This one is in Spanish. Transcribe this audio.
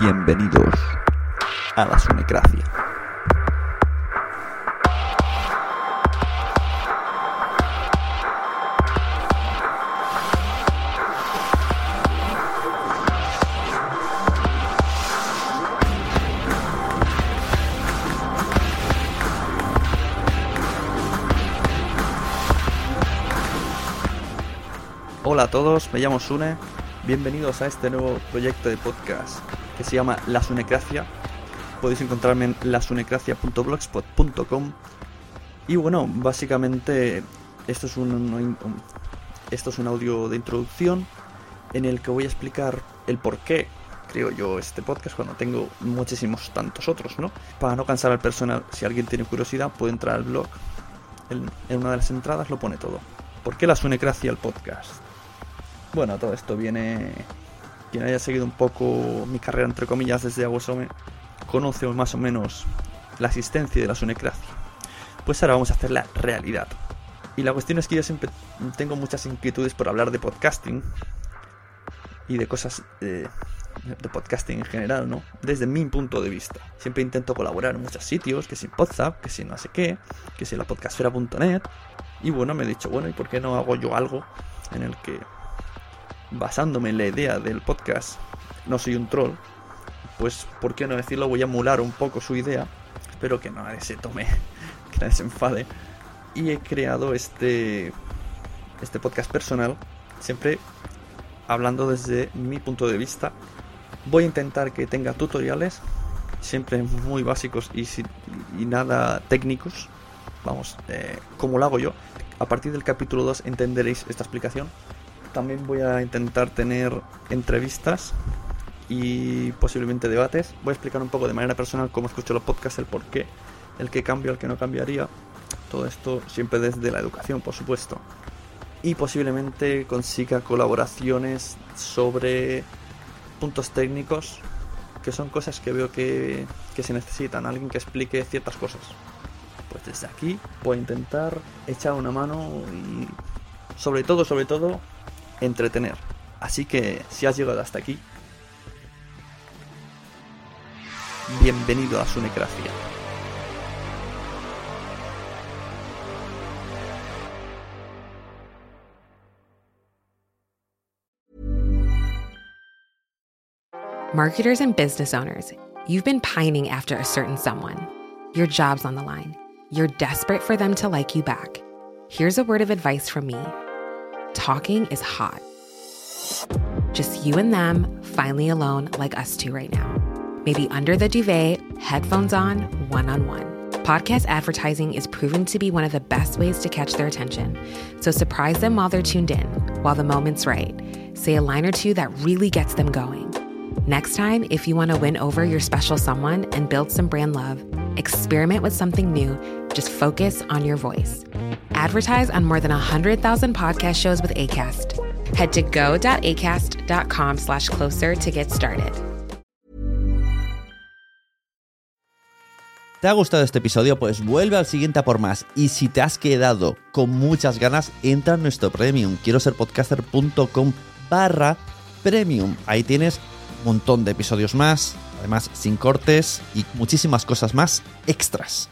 Bienvenidos a la Sunecracia. Hola a todos, me llamo Sune. Bienvenidos a este nuevo proyecto de podcast que se llama La Sunecracia. Podéis encontrarme en lasunecracia.blogspot.com. Y bueno, básicamente esto es un, esto es un audio de introducción en el que voy a explicar el por qué creo yo este podcast cuando tengo muchísimos tantos otros, ¿no? Para no cansar al personal, si alguien tiene curiosidad puede entrar al blog. En, en una de las entradas lo pone todo. ¿Por qué la Sunecracia el podcast? Bueno, todo esto viene. Quien haya seguido un poco mi carrera, entre comillas, desde Aguasome, conoce más o menos la existencia de la sunecracia. Pues ahora vamos a hacer la realidad. Y la cuestión es que yo siempre tengo muchas inquietudes por hablar de podcasting y de cosas eh, de podcasting en general, ¿no? Desde mi punto de vista. Siempre intento colaborar en muchos sitios, que si Podzap, que si no sé qué, que si la podcastfera.net. Y bueno, me he dicho, bueno, ¿y por qué no hago yo algo en el que basándome en la idea del podcast, no soy un troll, pues, ¿por qué no decirlo? Voy a emular un poco su idea. Espero que nadie se tome, que nadie se enfade. Y he creado este, este podcast personal, siempre hablando desde mi punto de vista. Voy a intentar que tenga tutoriales, siempre muy básicos y, y nada técnicos. Vamos, eh, como lo hago yo. A partir del capítulo 2 entenderéis esta explicación también voy a intentar tener entrevistas y posiblemente debates. Voy a explicar un poco de manera personal cómo escucho los podcasts, el por qué, el que cambio, el que no cambiaría. Todo esto siempre desde la educación, por supuesto. Y posiblemente consiga colaboraciones sobre puntos técnicos, que son cosas que veo que, que se necesitan. Alguien que explique ciertas cosas. Pues desde aquí voy a intentar echar una mano y sobre todo, sobre todo, entretener. Así que si has llegado hasta aquí, bienvenido a su Sunecracia. Marketers and business owners, you've been pining after a certain someone. Your job's on the line. You're desperate for them to like you back. Here's a word of advice from me talking is hot. Just you and them, finally alone, like us two right now. Maybe under the duvet, headphones on, one on one. Podcast advertising is proven to be one of the best ways to catch their attention. So surprise them while they're tuned in, while the moment's right. Say a line or two that really gets them going. Next time, if you want to win over your special someone and build some brand love, experiment with something new. Just focus on your voice. Advertise on more than 100,000 podcast shows with ACAST. Head to go.acast.com slash closer to get started. ¿Te ha gustado este episodio? Pues vuelve al siguiente a por más. Y si te has quedado con muchas ganas, entra en nuestro premium. Quiero ser podcaster.com barra premium. Ahí tienes un montón de episodios más, además sin cortes y muchísimas cosas más extras.